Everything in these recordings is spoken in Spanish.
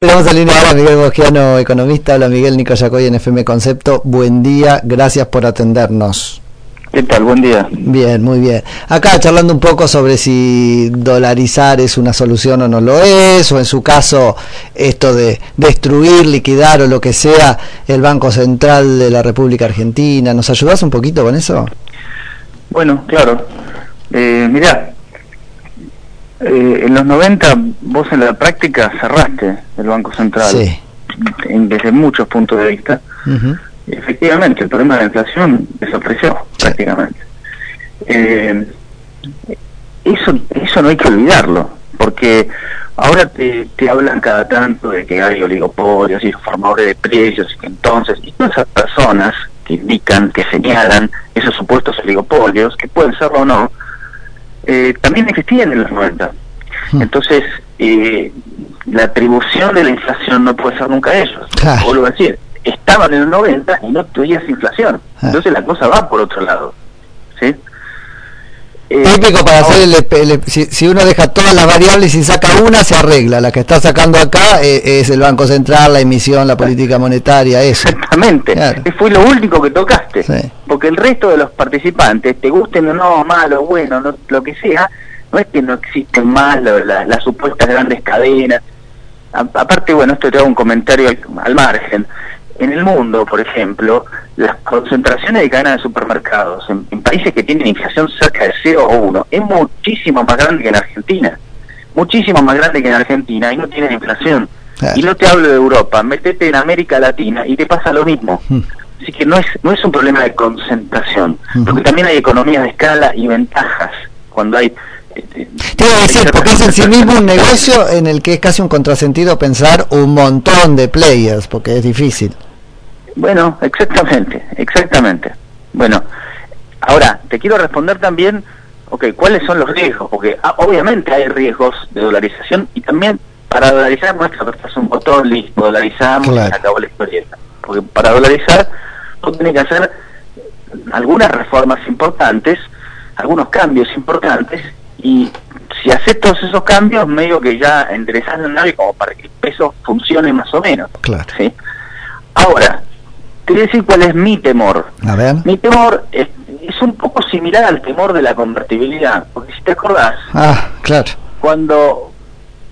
Tenemos en línea ahora a Miguel Bogiano, economista. Hola Miguel, Nico Yacoy en FM Concepto. Buen día, gracias por atendernos. ¿Qué tal? Buen día. Bien, muy bien. Acá charlando un poco sobre si dolarizar es una solución o no lo es, o en su caso esto de destruir, liquidar o lo que sea el Banco Central de la República Argentina. ¿Nos ayudas un poquito con eso? Bueno, claro. Eh, mirá, eh, en los 90 vos en la práctica cerraste el Banco Central desde muchos puntos de vista. efectivamente, el problema de la inflación desapareció prácticamente. Eh, eso, eso no hay que olvidarlo, porque ahora te, te hablan cada tanto de que hay oligopolios y formadores de precios, y que entonces, y todas esas personas que indican, que señalan esos supuestos oligopolios, que pueden serlo o no, eh, también existían en los 90. Hmm. Entonces, eh, la atribución de la inflación no puede ser nunca ellos. Vuelvo a decir, estaban en los 90 y no tuvieras inflación. Ah. Entonces la cosa va por otro lado. ¿sí? Eh, Típico para hacer el, si, uno deja todas las variables y saca una, se arregla. La que está sacando acá es, el Banco Central, la emisión, la política monetaria, eso. Exactamente. Fue lo único que tocaste. Porque el resto de los participantes, te gusten o no, malo, bueno, lo que sea, no es que no existen más las supuestas grandes cadenas. aparte, bueno, esto te hago un comentario al margen en el mundo, por ejemplo, las concentraciones de cadenas de supermercados en, países que tienen inflación cerca de 0 o 1 es muchísimo más grande que en Argentina. Muchísimo más grande que en Argentina y no tienen inflación. Y no te hablo de Europa, métete en América Latina y te pasa lo mismo. Hmm. Así que no es, no es un problema de concentración, hmm. porque también hay economías de escala y ventajas cuando hay te decir, porque es en sí mismo un negocio en el que es casi un contrasentido pensar un montón de players, porque es difícil. Bueno, exactamente, exactamente. Bueno, ahora, te quiero responder también, ok, ¿cuáles son los riesgos? Porque ah, obviamente hay riesgos de dolarización y también para dolarizar nuestra es un botón, listo, dolarizamos y acabó la historieta. Porque para dolarizar, tú tienes que hacer algunas reformas importantes, algunos cambios importantes, y si haces todos esos cambios, medio que ya enderezas en algo como para que el peso funcione más o menos. Claro. ¿sí? Ahora, te voy a decir cuál es mi temor. A ver. Mi temor es, un poco similar al temor de la convertibilidad, porque si te acordás, ah, claro. cuando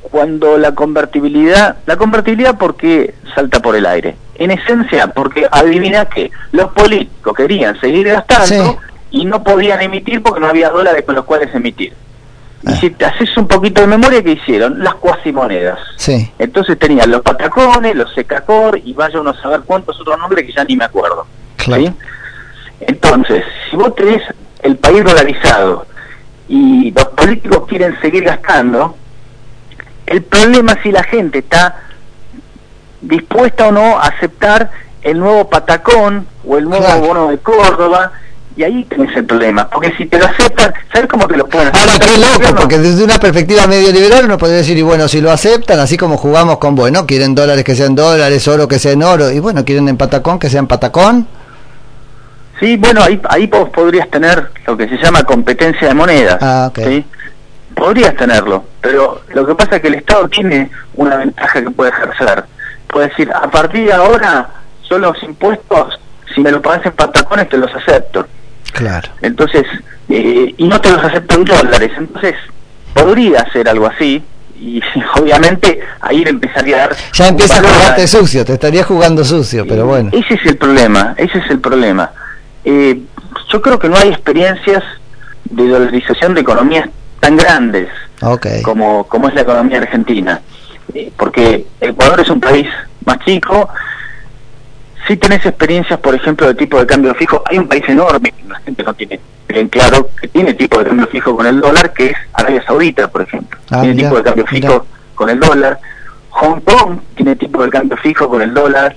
cuando la convertibilidad, la convertibilidad porque salta por el aire, en esencia porque adivina que los políticos querían seguir gastando y no podían emitir porque no había dólares con los cuales emitir. Y si te haces un poquito de memoria, ¿qué hicieron? Las cuasimonedas. Sí. Entonces tenían los patacones, los secacor y vaya uno a saber cuántos otros nombres que ya ni me acuerdo. ¿sí? Entonces, si vos tenés el país dolarizado y los políticos quieren seguir gastando, el problema es si la gente está dispuesta o no a aceptar el nuevo patacón o el nuevo bono de Córdoba y ahí tenés el problema, porque si te lo aceptan, ¿sabes cómo te lo pueden hacer? Ahora, qué loco, porque desde una perspectiva medio liberal uno podría decir, y bueno, si lo aceptan, así como jugamos con, bueno, quieren dólares que sean dólares, oro que sean oro, y bueno, quieren en patacón que sean patacón. Sí, bueno, ahí, ahí vos podrías tener lo que se llama competencia de moneda. Ah, ¿sí? Podrías tenerlo, pero lo que pasa es que el Estado tiene una ventaja que puede ejercer. Puede decir, a partir de ahora, son los impuestos, si me lo pagas en patacones, te los acepto Claro. Entonces, eh, y no te los aceptan dólares. Entonces, podría ser algo así. Y obviamente ahí le empezaría a dar. Ya empieza a jugarte sucio, te estaría jugando sucio, pero bueno. Ese es el problema, ese es el problema. Eh, yo creo que no hay experiencias de dolarización de economías tan grandes como, como es la economía argentina. Eh, porque Ecuador es un país más chico, si tenés experiencias, por ejemplo, de tipo de cambio fijo, hay un país enorme, que la gente no tiene bien claro, que tiene tipo de cambio fijo con el dólar, que es Arabia Saudita, por ejemplo. Ah, tiene tipo de cambio fijo con el dólar. Hong Kong tiene tipo de cambio fijo con el dólar,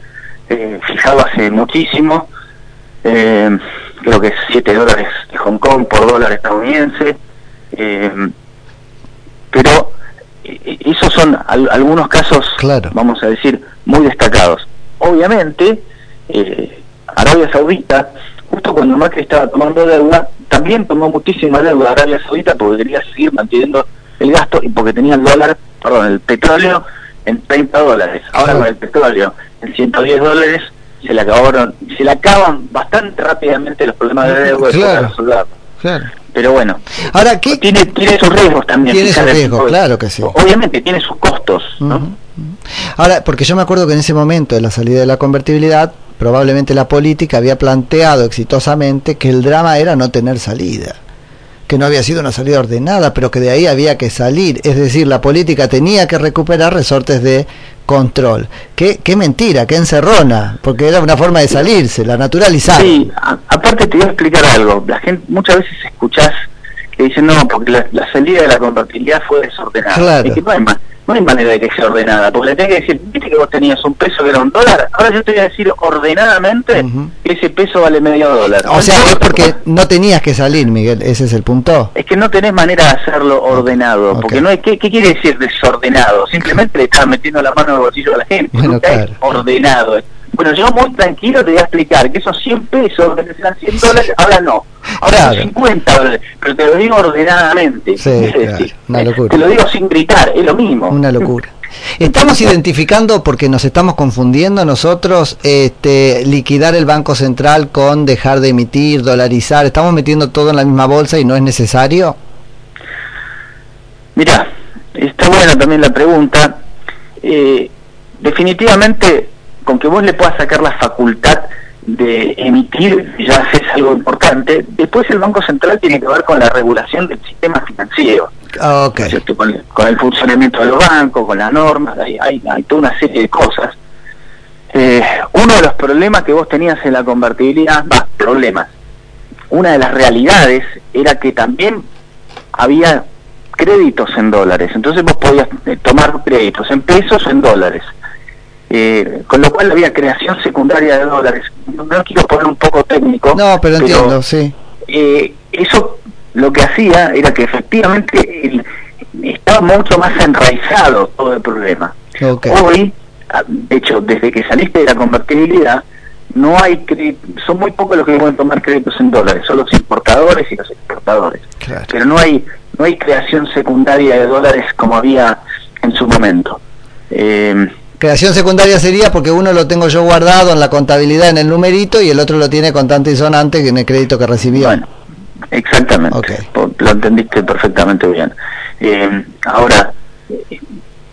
eh, fijado hace muchísimo. Eh, creo que es 7 dólares de Hong Kong por dólar estadounidense. Eh, pero esos son algunos casos, vamos a decir, muy destacados. Obviamente, eh, Arabia Saudita, justo cuando Macri estaba tomando deuda, también tomó muchísima deuda Arabia Saudita porque quería seguir manteniendo el gasto y porque tenía el dólar, perdón, el petróleo en 30 dólares. Ahora con el petróleo en 110 dólares se le acabaron, se le acaban bastante rápidamente los problemas de deuda claro, Claro. Pero bueno, ahora ¿qué? tiene tiene sus riesgos también. Tiene sus riesgos, claro que sí. Obviamente tiene sus costos, ¿no? Ahora, porque yo me acuerdo que en ese momento de la salida de la convertibilidad, probablemente la política había planteado exitosamente que el drama era no tener salida que no había sido una salida ordenada, pero que de ahí había que salir. Es decir, la política tenía que recuperar resortes de control. Qué, qué mentira, qué encerrona, porque era una forma de salirse, la naturalizar. Sí, aparte te voy a explicar algo. La gente muchas veces escuchás que dicen, no, porque la, salida de la convertibilidad fue desordenada. Claro no hay manera de que sea ordenada, porque le tenés que decir, viste que vos tenías un peso que era un dólar, ahora yo te voy a decir ordenadamente que ese peso vale medio dólar. O sea, es porque no tenías que salir, Miguel, ese es el punto. Es que no tenés manera de hacerlo ordenado, porque no hay, ¿qué, quiere decir desordenado? Simplemente le estás metiendo la mano en el bolsillo a la gente, bueno, claro. ordenado. Bueno, yo muy tranquilo te voy a explicar que esos 100 pesos, que eran 100 dólares, ahora no. Ahora son 50 dólares, pero te lo digo ordenadamente. Sí, una locura. Te lo digo sin gritar, es lo mismo. Una locura. Estamos identificando, porque nos estamos confundiendo nosotros, este, liquidar el Banco Central con dejar de emitir, dolarizar. ¿Estamos metiendo todo en la misma bolsa y no es necesario? Mira, está buena también la pregunta. Eh, definitivamente con que vos le puedas sacar la facultad de emitir, ya es algo importante. Después el Banco Central tiene que ver con la regulación del sistema financiero. Ah, con, el funcionamiento de los bancos, con las normas, hay, hay, toda una serie de cosas. Eh, uno de los problemas que vos tenías en la convertibilidad, va, problemas, una de las realidades era que también había créditos en dólares, entonces vos podías eh, tomar créditos en pesos o en dólares. Eh, con lo cual había creación secundaria de dólares. No, quiero poner un poco técnico. No, pero entiendo, sí. Eh, eso lo que hacía era que efectivamente estaba mucho más enraizado todo el problema. Hoy, ah, de hecho, desde que saliste de la convertibilidad, no hay son muy pocos los que pueden tomar créditos en dólares, son los importadores y los exportadores. Pero no hay no hay creación secundaria de dólares como había en su momento. Eh, Creación secundaria sería porque uno lo tengo yo guardado en la contabilidad en el numerito y el otro lo tiene contante y sonante en el crédito que recibió. Bueno, exactamente. Lo entendiste perfectamente bien. Eh, ahora,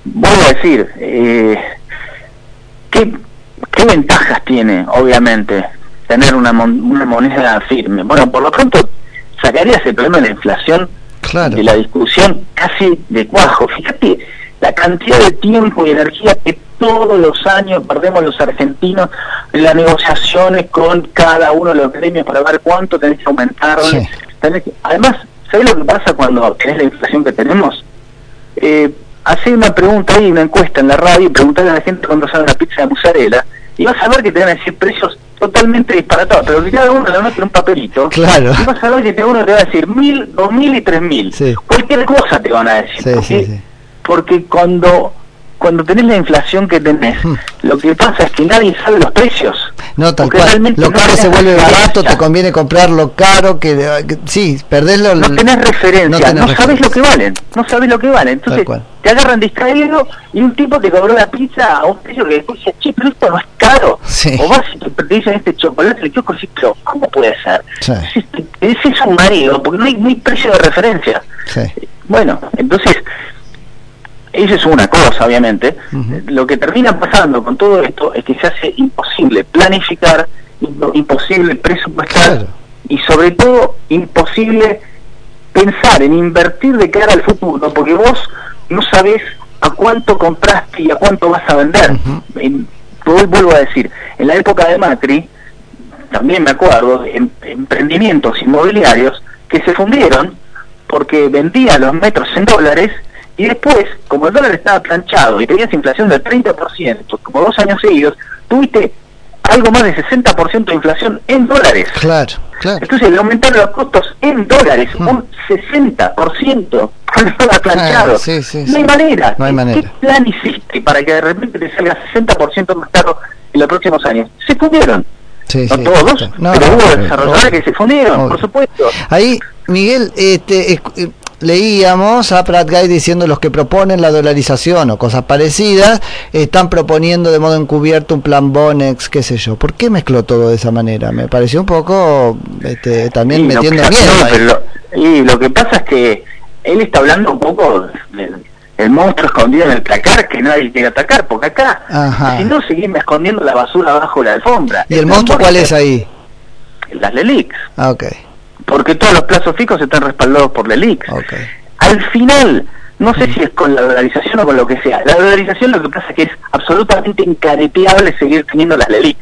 voy a decir, eh, ¿qué, ¿qué ventajas tiene, obviamente, tener una, una moneda firme? Bueno, por lo pronto, sacarías el problema de la inflación de la discusión casi de cuajo. Fíjate la cantidad de tiempo y energía que todos los años perdemos los argentinos en las negociaciones con cada uno de los gremios para ver cuánto tenés que aumentar. Además, ¿sabés lo que pasa cuando tenés la inflación que tenemos? Eh, hace una pregunta ahí, una encuesta en la radio, y preguntarle a la gente cuándo sale una pizza de mozzarella, y vas a ver que te van a decir precios totalmente disparatados, pero que cada uno le van a un papelito, claro. y vas a ver que cada uno te va a decir mil, dos mil y tres mil. Cualquier cosa te van a decir. Sí, porque cuando cuando tenés la inflación que tenés, hmm. lo que pasa es que nadie sabe los precios. No, tal cual. Lo caro se vuelve barato, te conviene comprarlo caro, que, sí, perdés lo... No tenés referencia, no, sabes lo que valen, no sabes lo que valen. Entonces te agarran distraído y un tipo te cobró la pizza a un precio que después dice, che, pero esto no es caro. O vas y te dicen este chocolate, el kiosco y pero ¿cómo puede ser? Ese es un marido, porque no hay, no hay precio de referencia. Bueno, entonces esa es una cosa, obviamente. Lo que termina pasando con todo esto es que se hace imposible planificar, imposible presupuestar y sobre todo imposible pensar en invertir de cara al futuro, porque vos no sabés a cuánto compraste y a cuánto vas a vender. vuelvo a decir, en la época de Macri, también me acuerdo em, emprendimientos inmobiliarios que se fundieron porque vendían los metros en dólares y después, como el dólar estaba planchado y tenías inflación del 30%, como dos años seguidos, tuviste algo más de 60% de inflación en dólares. Claro, claro. Entonces le aumentaron los costos en dólares, mm. un 60% con el dólar planchado. sí, sí, no hay manera. No hay manera. ¿Qué plan hiciste para que de repente te salga 60% más caro en los próximos años? Se fundieron. Sí, no todos, pero hubo desarrolladores que se fundieron, por supuesto. Ahí, Miguel, este, leíamos a Pratt Guy diciendo los que proponen la dolarización o cosas parecidas están proponiendo de modo encubierto un plan Bonex, qué sé yo. ¿Por qué mezcló todo de esa manera? Me pareció un poco este, también metiendo miedo. y lo que pasa es que él está hablando un poco del monstruo escondido en el placar que nadie quiere atacar, porque acá, si no, seguimos escondiendo la basura abajo de la alfombra. ¿Y el, monstruo cuál es ahí? Las LELIX. Ah, ok porque todos los plazos fijos están respaldados por la. Al final, no sé si es con la dolarización o con lo que sea, la dolarización lo que pasa es que es absolutamente incareteable seguir teniendo las LELIX.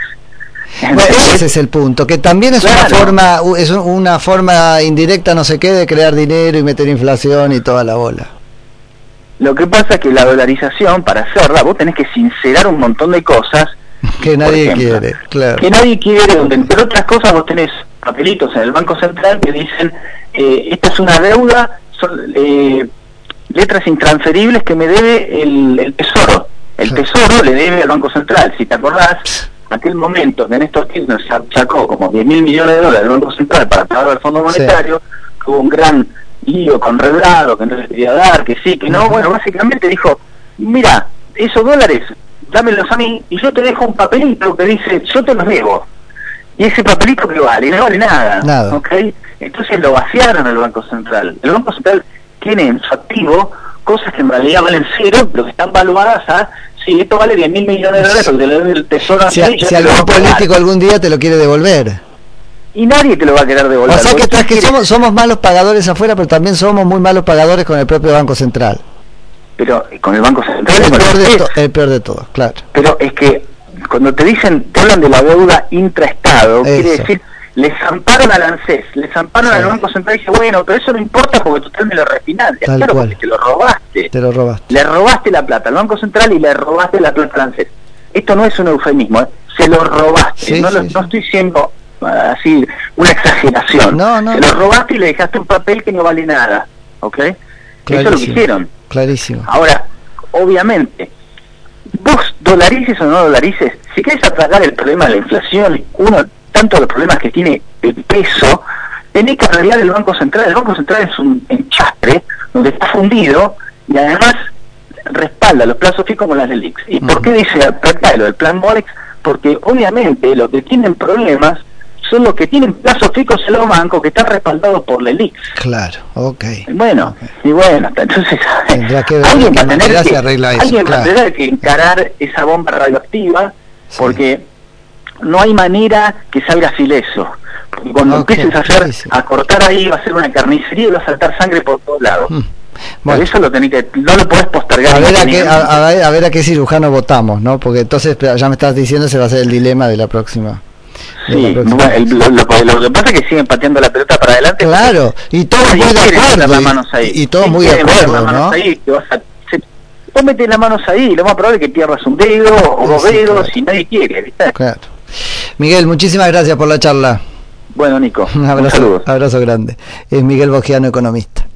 ese es el punto, que también es una forma es una forma indirecta, no sé qué, de crear dinero y meter inflación y toda la bola. Lo que pasa es que la dolarización, para hacerla, vos tenés que sincerar un montón de cosas que nadie quiere, claro. Que nadie quiere, donde entre otras cosas vos tenés papelitos en el Banco Central que dicen, eh, esta es una deuda, son eh, letras intransferibles que me debe el, Tesoro. El Tesoro le debe al Banco Central. Si te acordás, aquel momento que Néstor Kirchner sacó como 10 mil millones de dólares del Banco Central para pagar al Fondo Monetario, tuvo un gran lío con Rebrado, que no les quería dar, que sí, que no. Bueno, básicamente dijo, mira, esos dólares, dámelos a mí y yo te dejo un papelito que dice, yo te los debo y ese papelito que vale, no vale nada. nada. ¿okay? Entonces lo vaciaron el Banco Central. El Banco Central tiene en su activo cosas que en realidad valen cero, pero que están valuadas a, si esto vale 10 mil millones de dólares, porque el tesoro Si, si algún político algún día te lo quiere devolver. Y nadie te lo va a querer devolver. O sea que, que somos, somos malos pagadores afuera, pero también somos muy malos pagadores con el propio Banco Central. Pero con el Banco Central... El, peor, de el peor de todo, claro. Pero es que cuando te dicen, te hablan de la deuda intraestado, quiere decir, les amparon al ANSES, les amparon al Banco Central y dice, bueno, pero eso no importa porque tú me lo refinancias, claro, porque te lo robaste. Te lo robaste. Le robaste la plata al Banco Central y le robaste la plata al ANSES. Esto no es un eufemismo, ¿eh? se lo robaste, no, lo, no estoy siendo ah, así una exageración. No, no, se lo robaste y le dejaste un papel que no vale nada, ¿ok? Eso es lo que hicieron. Clarísimo. Ahora, obviamente, dolarices o no dolarices, si querés atacar el problema de la inflación, uno, tanto los problemas que tiene el peso, tenés que arreglar el Banco Central. El Banco Central es un enchastre donde está fundido y además respalda los plazos fijos como las del IX. ¿Y por qué dice lo del plan Morex? Porque obviamente los que tienen problemas son los que tienen plazos fijos en los bancos que están respaldados por la ELIX. Claro, ok. Bueno, y bueno, entonces alguien va a tener que, alguien va a tener que encarar esa bomba radioactiva porque no hay manera que salga ileso. Porque cuando empieces a hacer, a cortar ahí va a ser una carnicería y va a saltar sangre por todos lados. Mm. Bueno. eso lo tenés que, no lo podés postergar. A ver a, qué, a, ver a qué cirujano votamos, ¿no? Porque entonces ya me estás diciendo se va a ser el dilema de la próxima. Sí, lo, que pasa es que siguen pateando la pelota para adelante. Claro, y todos muy de acuerdo. Las manos ahí. Y, todos muy de acuerdo, ¿no? Ahí, vas a, vos metes las manos ahí, lo más probable es que pierdas un dedo o dos dedos y nadie quiere, ¿viste? Claro. Miguel, muchísimas gracias por la charla. Bueno, Nico, un abrazo, un abrazo grande. Es Miguel Bogiano, economista.